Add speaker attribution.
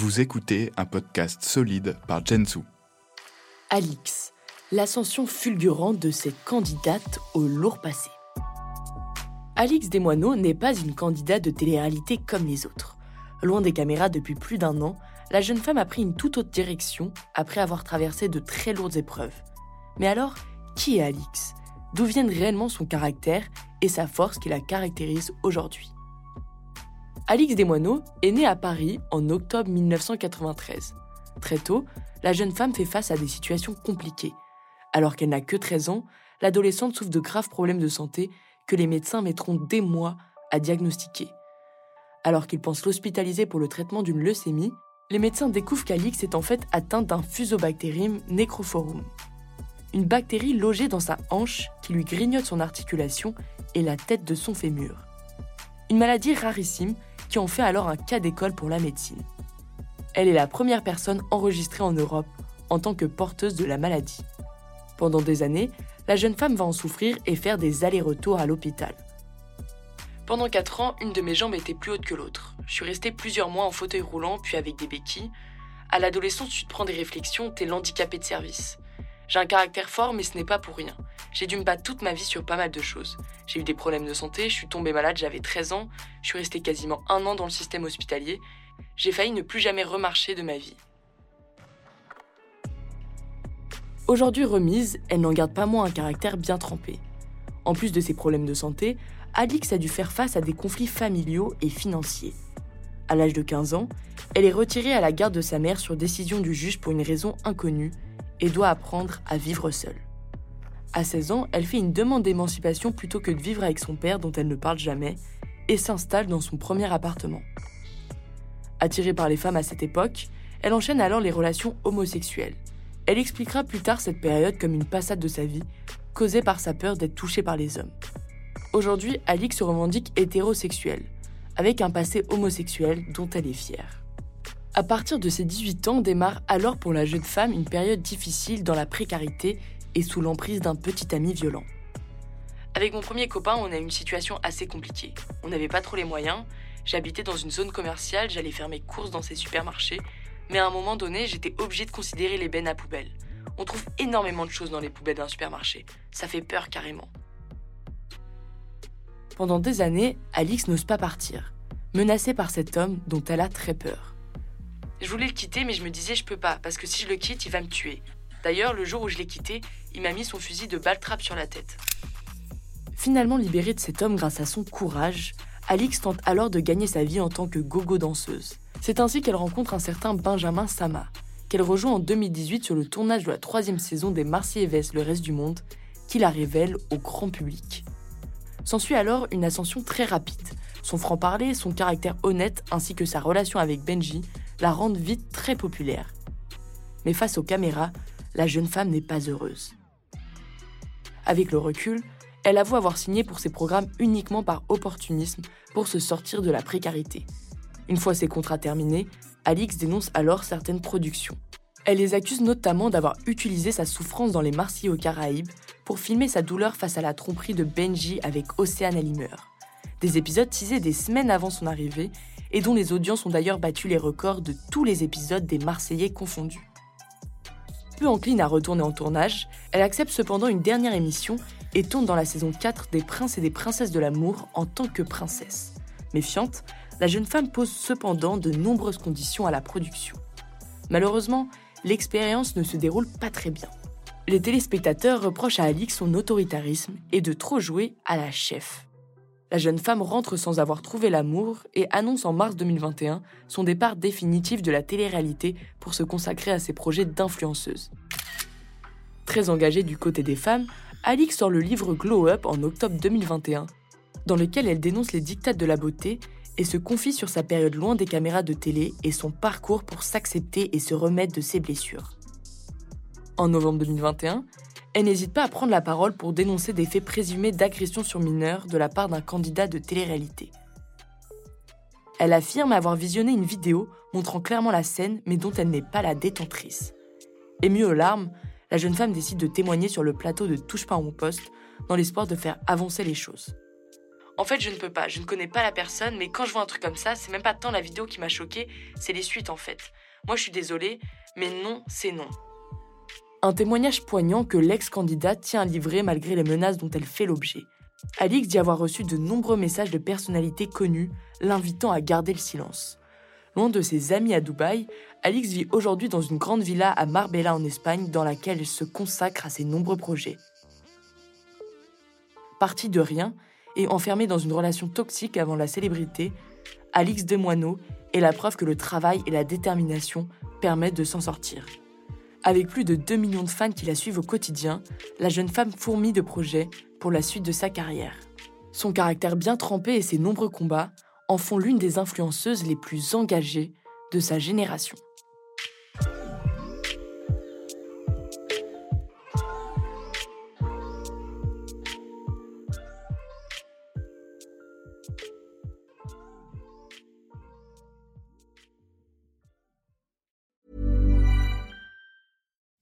Speaker 1: Vous écoutez un podcast solide par Jensu.
Speaker 2: Alix, l'ascension fulgurante de cette candidate au lourd passé. Alix Desmoineaux n'est pas une candidate de télé-réalité comme les autres. Loin des caméras depuis plus d'un an, la jeune femme a pris une toute autre direction après avoir traversé de très lourdes épreuves. Mais alors, qui est Alix? D'où viennent réellement son caractère et sa force qui la caractérise aujourd'hui? Alix Desmoineaux est née à Paris en octobre 1993. Très tôt, la jeune femme fait face à des situations compliquées. Alors qu'elle n'a que 13 ans, l'adolescente souffre de graves problèmes de santé que les médecins mettront des mois à diagnostiquer. Alors qu'ils pensent l'hospitaliser pour le traitement d'une leucémie, les médecins découvrent qu'Alix est en fait atteinte d'un fusobacterium necrophorum, une bactérie logée dans sa hanche qui lui grignote son articulation et la tête de son fémur. Une maladie rarissime qui en fait alors un cas d'école pour la médecine. Elle est la première personne enregistrée en Europe en tant que porteuse de la maladie. Pendant des années, la jeune femme va en souffrir et faire des allers-retours à l'hôpital. Pendant 4 ans, une de mes jambes était plus haute que l'autre. Je suis restée plusieurs mois en fauteuil roulant, puis avec des béquilles. À l'adolescence, tu te prends des réflexions, t'es l'handicapé de service. J'ai un caractère fort, mais ce n'est pas pour rien. J'ai dû me battre toute ma vie sur pas mal de choses. J'ai eu des problèmes de santé, je suis tombée malade, j'avais 13 ans, je suis restée quasiment un an dans le système hospitalier. J'ai failli ne plus jamais remarcher de ma vie. Aujourd'hui remise, elle n'en garde pas moins un caractère bien trempé. En plus de ses problèmes de santé, Alix a dû faire face à des conflits familiaux et financiers. À l'âge de 15 ans, elle est retirée à la garde de sa mère sur décision du juge pour une raison inconnue et doit apprendre à vivre seule. À 16 ans, elle fait une demande d'émancipation plutôt que de vivre avec son père dont elle ne parle jamais et s'installe dans son premier appartement. Attirée par les femmes à cette époque, elle enchaîne alors les relations homosexuelles. Elle expliquera plus tard cette période comme une passade de sa vie, causée par sa peur d'être touchée par les hommes. Aujourd'hui, Alix se revendique hétérosexuelle, avec un passé homosexuel dont elle est fière. À partir de ses 18 ans démarre alors pour la jeune femme une période difficile dans la précarité et sous l'emprise d'un petit ami violent. Avec mon premier copain, on a eu une situation assez compliquée. On n'avait pas trop les moyens, j'habitais dans une zone commerciale, j'allais faire mes courses dans ces supermarchés, mais à un moment donné, j'étais obligée de considérer les bennes à poubelle. On trouve énormément de choses dans les poubelles d'un supermarché, ça fait peur carrément. Pendant des années, Alix n'ose pas partir, menacée par cet homme dont elle a très peur. Je voulais le quitter, mais je me disais je peux pas, parce que si je le quitte, il va me tuer. D'ailleurs, le jour où je l'ai quitté, il m'a mis son fusil de balle-trappe sur la tête. Finalement libérée de cet homme grâce à son courage, Alix tente alors de gagner sa vie en tant que gogo danseuse. C'est ainsi qu'elle rencontre un certain Benjamin Sama, qu'elle rejoint en 2018 sur le tournage de la troisième saison des Marseillais Le Reste du Monde, qui la révèle au grand public. S'ensuit alors une ascension très rapide. Son franc-parler, son caractère honnête ainsi que sa relation avec Benji la rendent vite très populaire. Mais face aux caméras, la jeune femme n'est pas heureuse. Avec le recul, elle avoue avoir signé pour ses programmes uniquement par opportunisme pour se sortir de la précarité. Une fois ses contrats terminés, Alix dénonce alors certaines productions. Elle les accuse notamment d'avoir utilisé sa souffrance dans les Marseillais aux Caraïbes pour filmer sa douleur face à la tromperie de Benji avec Océane Alimer. Des épisodes teasés des semaines avant son arrivée et dont les audiences ont d'ailleurs battu les records de tous les épisodes des Marseillais confondus. Peu encline à retourner en tournage, elle accepte cependant une dernière émission et tourne dans la saison 4 des Princes et des Princesses de l'amour en tant que princesse. Méfiante, la jeune femme pose cependant de nombreuses conditions à la production. Malheureusement, l'expérience ne se déroule pas très bien. Les téléspectateurs reprochent à Alix son autoritarisme et de trop jouer à la chef. La jeune femme rentre sans avoir trouvé l'amour et annonce en mars 2021 son départ définitif de la télé-réalité pour se consacrer à ses projets d'influenceuse. Très engagée du côté des femmes, Alix sort le livre Glow Up en octobre 2021, dans lequel elle dénonce les dictats de la beauté et se confie sur sa période loin des caméras de télé et son parcours pour s'accepter et se remettre de ses blessures. En novembre 2021, elle n'hésite pas à prendre la parole pour dénoncer des faits présumés d'agression sur mineurs de la part d'un candidat de télé-réalité. Elle affirme avoir visionné une vidéo montrant clairement la scène, mais dont elle n'est pas la détentrice. Émue aux larmes, la jeune femme décide de témoigner sur le plateau de Touche pas à mon poste, dans l'espoir de faire avancer les choses. En fait, je ne peux pas, je ne connais pas la personne, mais quand je vois un truc comme ça, c'est même pas tant la vidéo qui m'a choqué, c'est les suites en fait. Moi, je suis désolée, mais non, c'est non. Un témoignage poignant que l'ex-candidate tient à livrer malgré les menaces dont elle fait l'objet. Alix dit avoir reçu de nombreux messages de personnalités connues l'invitant à garder le silence. Loin de ses amis à Dubaï, Alix vit aujourd'hui dans une grande villa à Marbella en Espagne dans laquelle elle se consacre à ses nombreux projets. Partie de rien et enfermée dans une relation toxique avant la célébrité, Alix Demoineau est la preuve que le travail et la détermination permettent de s'en sortir. Avec plus de 2 millions de fans qui la suivent au quotidien, la jeune femme fourmille de projets pour la suite de sa carrière. Son caractère bien trempé et ses nombreux combats en font l'une des influenceuses les plus engagées de sa génération.